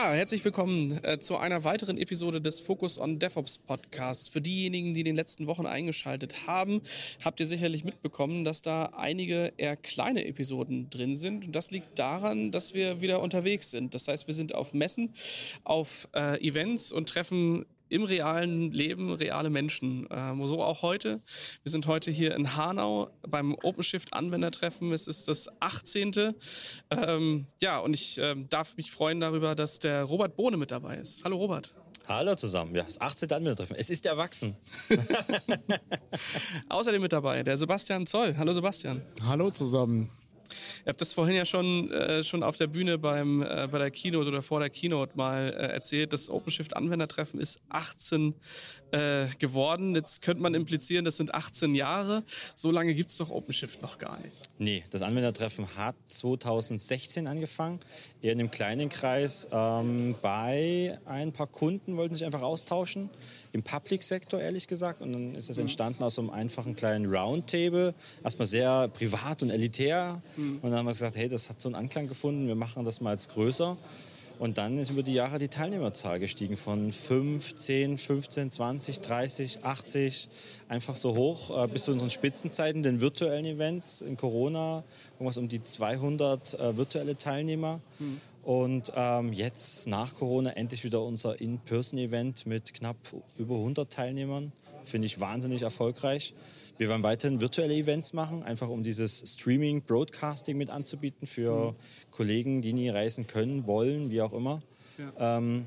Ja, herzlich willkommen äh, zu einer weiteren Episode des Focus on DevOps Podcasts. Für diejenigen, die in den letzten Wochen eingeschaltet haben, habt ihr sicherlich mitbekommen, dass da einige eher kleine Episoden drin sind. Und das liegt daran, dass wir wieder unterwegs sind. Das heißt, wir sind auf Messen, auf äh, Events und treffen im realen Leben reale Menschen. Ähm, so auch heute. Wir sind heute hier in Hanau beim OpenShift Anwendertreffen. Es ist das 18. Ähm, ja, und ich ähm, darf mich freuen darüber, dass der Robert Bohne mit dabei ist. Hallo Robert. Hallo zusammen. Ja, das 18. Anwendertreffen. Es ist erwachsen. Außerdem mit dabei der Sebastian Zoll. Hallo Sebastian. Hallo zusammen. Ihr habt das vorhin ja schon, äh, schon auf der Bühne beim, äh, bei der Keynote oder vor der Keynote mal äh, erzählt. Das OpenShift-Anwendertreffen ist 18 äh, geworden. Jetzt könnte man implizieren, das sind 18 Jahre. So lange gibt es doch OpenShift noch gar nicht. Nee, das Anwendertreffen hat 2016 angefangen, eher in einem kleinen Kreis. Ähm, bei ein paar Kunden wollten sich einfach austauschen im Public-Sektor, ehrlich gesagt. Und dann ist es mhm. entstanden aus so einem einfachen kleinen Roundtable. Erstmal sehr privat und elitär. Mhm. Und dann haben wir gesagt, hey, das hat so einen Anklang gefunden, wir machen das mal als größer. Und dann ist über die Jahre die Teilnehmerzahl gestiegen von 5, 10, 15, 20, 30, 80, einfach so hoch äh, bis zu unseren Spitzenzeiten, den virtuellen Events in Corona, irgendwas um die 200 äh, virtuelle Teilnehmer. Mhm. Und ähm, jetzt nach Corona endlich wieder unser In-Person-Event mit knapp über 100 Teilnehmern. Finde ich wahnsinnig erfolgreich. Wir werden weiterhin virtuelle Events machen, einfach um dieses Streaming, Broadcasting mit anzubieten für mhm. Kollegen, die nie reisen können, wollen, wie auch immer. Ja, ähm,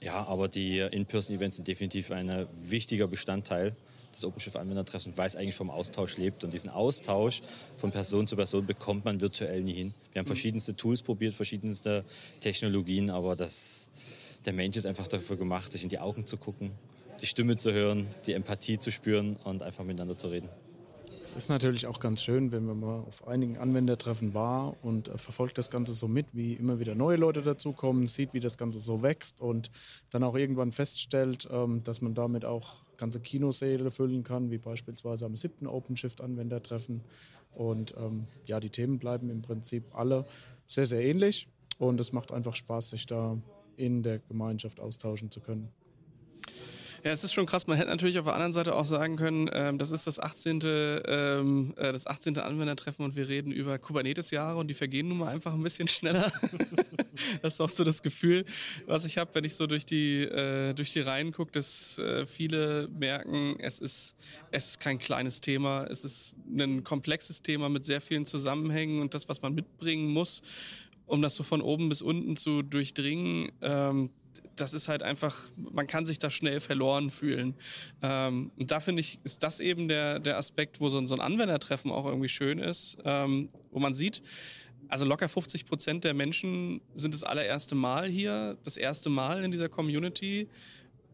ja aber die In-Person-Events sind definitiv ein wichtiger Bestandteil des OpenShift-Anwendertreffs weil es eigentlich vom Austausch lebt. Und diesen Austausch von Person zu Person bekommt man virtuell nie hin. Wir haben mhm. verschiedenste Tools probiert, verschiedenste Technologien, aber das, der Mensch ist einfach dafür gemacht, sich in die Augen zu gucken, die Stimme zu hören, die Empathie zu spüren und einfach miteinander zu reden. Es ist natürlich auch ganz schön, wenn man mal auf einigen Anwendertreffen war und äh, verfolgt das Ganze so mit, wie immer wieder neue Leute dazukommen, sieht, wie das Ganze so wächst und dann auch irgendwann feststellt, ähm, dass man damit auch ganze Kinosäle füllen kann, wie beispielsweise am siebten OpenShift-Anwendertreffen. Und ähm, ja, die Themen bleiben im Prinzip alle sehr, sehr ähnlich und es macht einfach Spaß, sich da in der Gemeinschaft austauschen zu können. Ja, es ist schon krass. Man hätte natürlich auf der anderen Seite auch sagen können, ähm, das ist das 18. Ähm, äh, das 18. Anwendertreffen und wir reden über Kubernetes-Jahre und die vergehen nun mal einfach ein bisschen schneller. das ist auch so das Gefühl, was ich habe, wenn ich so durch die, äh, durch die Reihen gucke, dass äh, viele merken, es ist, es ist kein kleines Thema, es ist ein komplexes Thema mit sehr vielen Zusammenhängen und das, was man mitbringen muss, um das so von oben bis unten zu durchdringen, ähm, das ist halt einfach, man kann sich da schnell verloren fühlen. Ähm, und da finde ich, ist das eben der, der Aspekt, wo so ein, so ein Anwendertreffen auch irgendwie schön ist, ähm, wo man sieht, also locker 50 Prozent der Menschen sind das allererste Mal hier, das erste Mal in dieser Community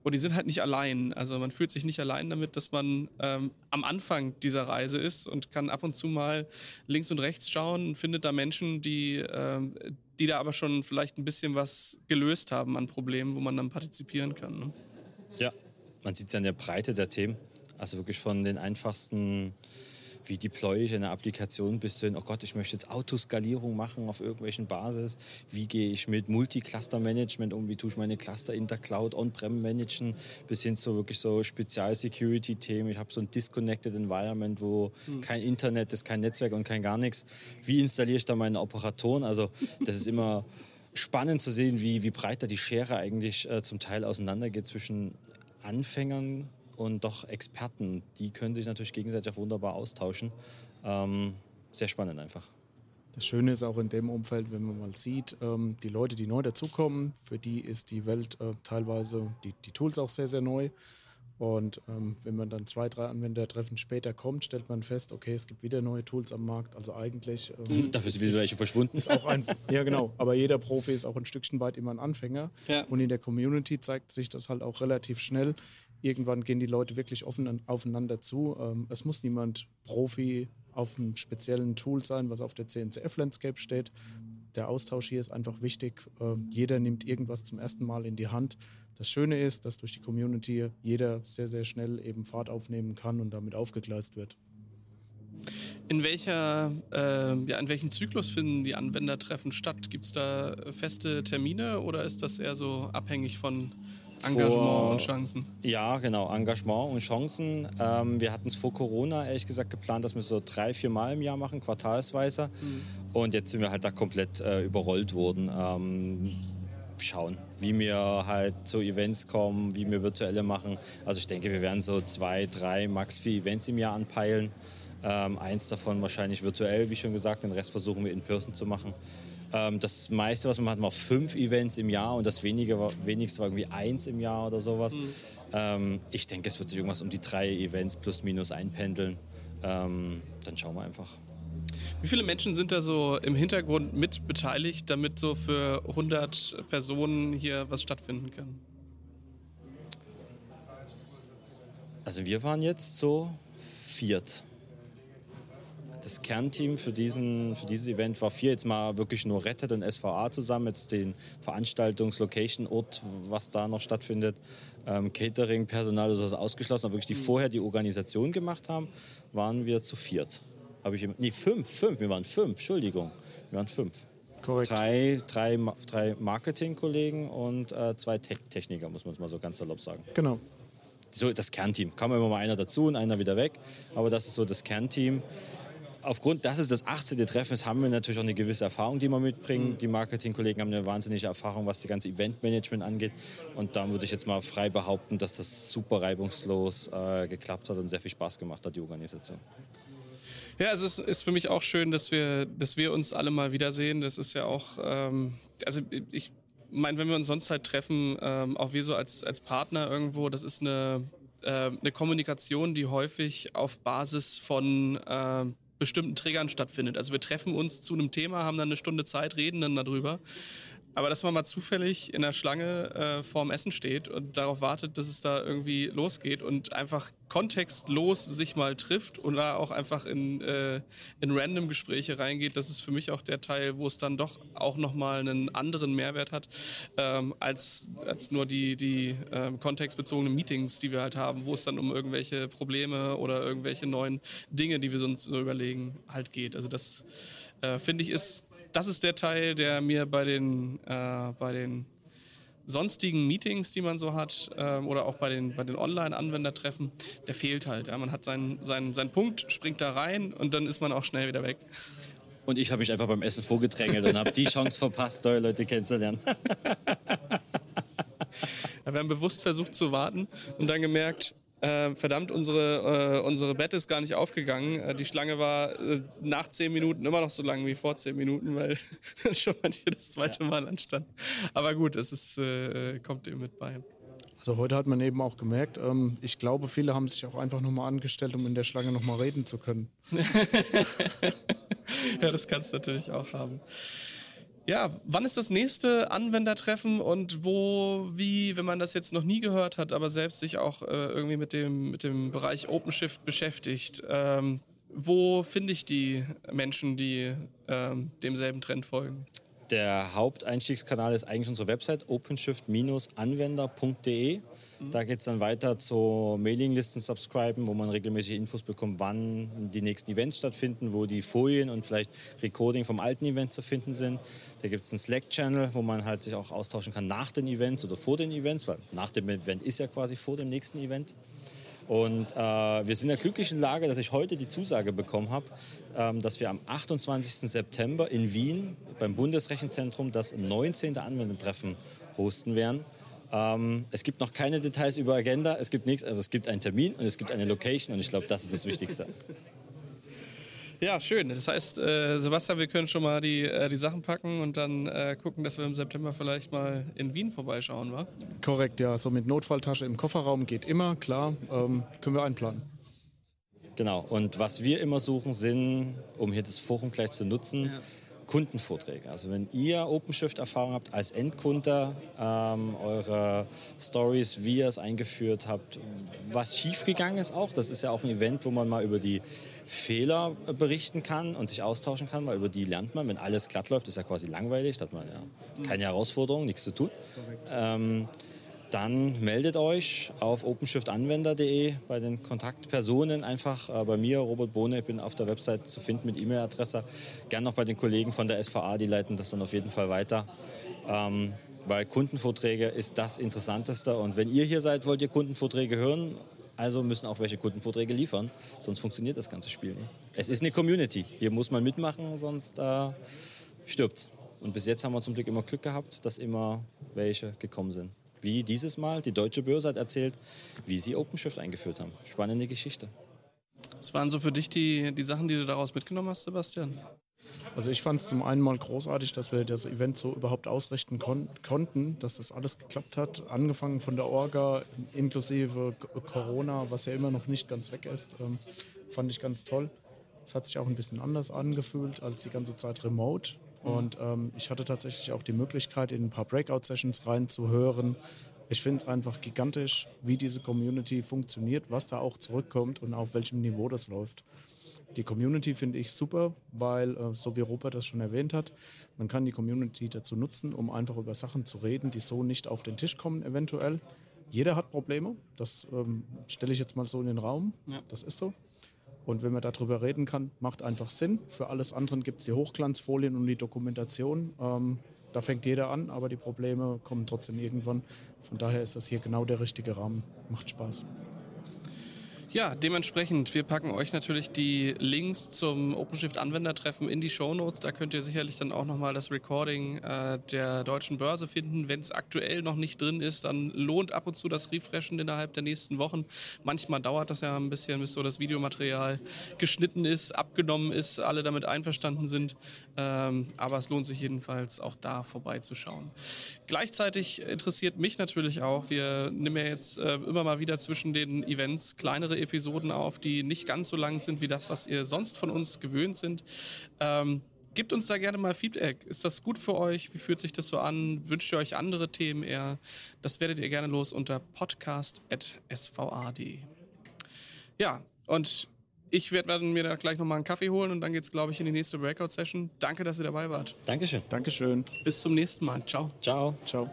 und die sind halt nicht allein. Also man fühlt sich nicht allein damit, dass man ähm, am Anfang dieser Reise ist und kann ab und zu mal links und rechts schauen und findet da Menschen, die, ähm, die da aber schon vielleicht ein bisschen was gelöst haben an Problemen, wo man dann partizipieren kann. Ne? Ja, man sieht es ja in der Breite der Themen. Also wirklich von den einfachsten wie deploy ich eine Applikation bis hin, oh Gott, ich möchte jetzt Autoskalierung machen auf irgendwelchen Basis. Wie gehe ich mit Multi-Cluster-Management um? Wie tue ich meine Cluster in der Cloud on-prem managen? Bis hin zu wirklich so Spezial-Security-Themen. Ich habe so ein Disconnected Environment, wo hm. kein Internet ist, kein Netzwerk und kein gar nichts. Wie installiere ich da meine Operatoren? Also das ist immer spannend zu sehen, wie, wie breit da die Schere eigentlich äh, zum Teil auseinandergeht zwischen Anfängern und doch Experten, die können sich natürlich gegenseitig auch wunderbar austauschen. Ähm, sehr spannend einfach. Das Schöne ist auch in dem Umfeld, wenn man mal sieht, ähm, die Leute, die neu dazukommen, für die ist die Welt äh, teilweise, die, die Tools auch sehr, sehr neu. Und ähm, wenn man dann zwei, drei Anwendertreffen später kommt, stellt man fest, okay, es gibt wieder neue Tools am Markt. Also eigentlich. Ähm, Dafür sind wieder welche verschwunden. Ist auch ein, ja, genau. Aber jeder Profi ist auch ein Stückchen weit immer ein Anfänger. Ja. Und in der Community zeigt sich das halt auch relativ schnell. Irgendwann gehen die Leute wirklich offen aufeinander zu. Ähm, es muss niemand Profi auf einem speziellen Tool sein, was auf der CNCF-Landscape steht der Austausch hier ist einfach wichtig. Ähm, jeder nimmt irgendwas zum ersten Mal in die Hand. Das Schöne ist, dass durch die Community jeder sehr, sehr schnell eben Fahrt aufnehmen kann und damit aufgegleist wird. In, welcher, äh, ja, in welchem Zyklus finden die Anwendertreffen statt? Gibt es da feste Termine oder ist das eher so abhängig von Engagement vor, und Chancen? Ja, genau, Engagement und Chancen. Ähm, wir hatten es vor Corona ehrlich gesagt geplant, dass wir so drei, vier Mal im Jahr machen, quartalsweise. Mhm. Und jetzt sind wir halt da komplett äh, überrollt worden. Ähm, schauen, wie wir halt zu Events kommen, wie wir virtuelle machen. Also ich denke, wir werden so zwei, drei, max vier Events im Jahr anpeilen. Ähm, eins davon wahrscheinlich virtuell, wie schon gesagt, den Rest versuchen wir in Person zu machen. Ähm, das meiste, was man hat, war fünf Events im Jahr und das wenige wenigste war irgendwie eins im Jahr oder sowas. Mhm. Ähm, ich denke, es wird sich irgendwas um die drei Events plus minus einpendeln. Ähm, dann schauen wir einfach. Wie viele Menschen sind da so im Hintergrund mit beteiligt, damit so für 100 Personen hier was stattfinden kann? Also wir waren jetzt so viert. Das Kernteam für, diesen, für dieses Event war vier, jetzt mal wirklich nur Rettet und SVA zusammen, jetzt den Veranstaltungs-Location, Ort, was da noch stattfindet, ähm, Catering, Personal, also ausgeschlossen, aber wirklich die mhm. vorher die Organisation gemacht haben, waren wir zu viert. Habe ich nee, fünf, fünf, wir waren fünf, Entschuldigung. Wir waren fünf. Korrekt. Drei, drei, drei Marketingkollegen und äh, zwei Te Techniker, muss man mal so ganz salopp sagen. Genau. So das Kernteam. Kam immer mal einer dazu und einer wieder weg. Aber das ist so das Kernteam. Aufgrund, dass es das 18. Treffen ist, haben wir natürlich auch eine gewisse Erfahrung, die wir mitbringen. Mhm. Die Marketingkollegen haben eine wahnsinnige Erfahrung, was die ganze Eventmanagement angeht. Und da würde ich jetzt mal frei behaupten, dass das super reibungslos äh, geklappt hat und sehr viel Spaß gemacht hat, die Organisation. Ja, es ist für mich auch schön, dass wir, dass wir uns alle mal wiedersehen. Das ist ja auch, ähm, also ich meine, wenn wir uns sonst halt treffen, ähm, auch wir so als, als Partner irgendwo, das ist eine, äh, eine Kommunikation, die häufig auf Basis von äh, bestimmten Trägern stattfindet. Also wir treffen uns zu einem Thema, haben dann eine Stunde Zeit, reden dann darüber. Aber dass man mal zufällig in der Schlange äh, vorm Essen steht und darauf wartet, dass es da irgendwie losgeht und einfach kontextlos sich mal trifft oder auch einfach in, äh, in random Gespräche reingeht, das ist für mich auch der Teil, wo es dann doch auch nochmal einen anderen Mehrwert hat, ähm, als, als nur die, die ähm, kontextbezogenen Meetings, die wir halt haben, wo es dann um irgendwelche Probleme oder irgendwelche neuen Dinge, die wir uns so überlegen, halt geht. Also das äh, finde ich ist das ist der Teil, der mir bei den, äh, bei den sonstigen Meetings, die man so hat, ähm, oder auch bei den, bei den Online-Anwendertreffen, der fehlt halt. Ja. Man hat seinen, seinen, seinen Punkt, springt da rein und dann ist man auch schnell wieder weg. Und ich habe mich einfach beim Essen vorgedrängelt und habe die Chance verpasst, neue Leute kennenzulernen. ja, wir haben bewusst versucht zu warten und dann gemerkt, äh, verdammt, unsere, äh, unsere Bett ist gar nicht aufgegangen. Äh, die Schlange war äh, nach zehn Minuten immer noch so lang wie vor zehn Minuten, weil schon manche das zweite Mal anstand. Aber gut, es ist, äh, kommt eben mit bei. Also heute hat man eben auch gemerkt, ähm, ich glaube, viele haben sich auch einfach nochmal angestellt, um in der Schlange nochmal reden zu können. ja, das kannst du natürlich auch haben. Ja, wann ist das nächste Anwendertreffen und wo, wie, wenn man das jetzt noch nie gehört hat, aber selbst sich auch äh, irgendwie mit dem, mit dem Bereich OpenShift beschäftigt, ähm, wo finde ich die Menschen, die ähm, demselben Trend folgen? Der Haupteinstiegskanal ist eigentlich unsere Website openshift-anwender.de. Da geht es dann weiter zu Mailinglisten subscriben, wo man regelmäßig Infos bekommt, wann die nächsten Events stattfinden, wo die Folien und vielleicht Recording vom alten Event zu finden sind. Da gibt es einen Slack-Channel, wo man halt sich auch austauschen kann nach den Events oder vor den Events, weil nach dem Event ist ja quasi vor dem nächsten Event. Und äh, wir sind in der glücklichen Lage, dass ich heute die Zusage bekommen habe, ähm, dass wir am 28. September in Wien beim Bundesrechenzentrum das 19. Anwendertreffen hosten werden. Ähm, es gibt noch keine Details über Agenda, es gibt nichts, aber es gibt einen Termin und es gibt eine Location und ich glaube, das ist das Wichtigste. Ja, schön. Das heißt, äh, Sebastian, wir können schon mal die, äh, die Sachen packen und dann äh, gucken, dass wir im September vielleicht mal in Wien vorbeischauen, wa? Korrekt, ja. So mit Notfalltasche im Kofferraum geht immer, klar. Ähm, können wir einplanen. Genau. Und was wir immer suchen, sind, um hier das Forum gleich zu nutzen, ja Kundenvorträge. Also wenn ihr OpenShift-Erfahrung habt als Endkunde, ähm, eure Stories, wie ihr es eingeführt habt, was schiefgegangen ist auch. Das ist ja auch ein Event, wo man mal über die Fehler berichten kann und sich austauschen kann, weil über die lernt man. Wenn alles glatt läuft, ist ja quasi langweilig, da hat man ja keine Herausforderung, nichts zu tun. Ähm, dann meldet euch auf openshift-anwender.de bei den Kontaktpersonen einfach. Äh, bei mir, Robert Bohne, ich bin auf der Website zu finden mit E-Mail-Adresse. Gern noch bei den Kollegen von der SVA, die leiten das dann auf jeden Fall weiter. Ähm, weil Kundenvorträge ist das Interessanteste. Und wenn ihr hier seid, wollt ihr Kundenvorträge hören. Also müssen auch welche Kundenvorträge liefern, sonst funktioniert das ganze Spiel nicht. Es ist eine Community. Hier muss man mitmachen, sonst äh, stirbt Und bis jetzt haben wir zum Glück immer Glück gehabt, dass immer welche gekommen sind. Wie dieses Mal, die Deutsche Börse hat erzählt, wie sie OpenShift eingeführt haben. Spannende Geschichte. Was waren so für dich die, die Sachen, die du daraus mitgenommen hast, Sebastian? Also ich fand es zum einen mal großartig, dass wir das Event so überhaupt ausrichten kon konnten, dass das alles geklappt hat. Angefangen von der Orga inklusive Corona, was ja immer noch nicht ganz weg ist, ähm, fand ich ganz toll. Es hat sich auch ein bisschen anders angefühlt als die ganze Zeit remote. Und ähm, ich hatte tatsächlich auch die Möglichkeit, in ein paar Breakout-Sessions reinzuhören. Ich finde es einfach gigantisch, wie diese Community funktioniert, was da auch zurückkommt und auf welchem Niveau das läuft. Die Community finde ich super, weil, äh, so wie Robert das schon erwähnt hat, man kann die Community dazu nutzen, um einfach über Sachen zu reden, die so nicht auf den Tisch kommen, eventuell. Jeder hat Probleme, das ähm, stelle ich jetzt mal so in den Raum. Ja. Das ist so. Und wenn man darüber reden kann, macht einfach Sinn. Für alles andere gibt es die Hochglanzfolien und die Dokumentation. Ähm, da fängt jeder an, aber die Probleme kommen trotzdem irgendwann. Von daher ist das hier genau der richtige Rahmen. Macht Spaß. Ja, dementsprechend, wir packen euch natürlich die Links zum OpenShift-Anwendertreffen in die Show Notes. Da könnt ihr sicherlich dann auch nochmal das Recording äh, der deutschen Börse finden. Wenn es aktuell noch nicht drin ist, dann lohnt ab und zu das Refreshen innerhalb der nächsten Wochen. Manchmal dauert das ja ein bisschen, bis so das Videomaterial geschnitten ist, abgenommen ist, alle damit einverstanden sind. Ähm, aber es lohnt sich jedenfalls auch da vorbeizuschauen. Gleichzeitig interessiert mich natürlich auch, wir nehmen ja jetzt äh, immer mal wieder zwischen den Events kleinere Episoden auf, die nicht ganz so lang sind wie das, was ihr sonst von uns gewöhnt sind. Ähm, Gebt uns da gerne mal Feedback. Ist das gut für euch? Wie fühlt sich das so an? Wünscht ihr euch andere Themen eher? Das werdet ihr gerne los unter podcast.sva.de. Ja, und ich werde mir da gleich nochmal einen Kaffee holen und dann geht es, glaube ich, in die nächste Breakout-Session. Danke, dass ihr dabei wart. Dankeschön. Dankeschön. Bis zum nächsten Mal. Ciao. Ciao. Ciao.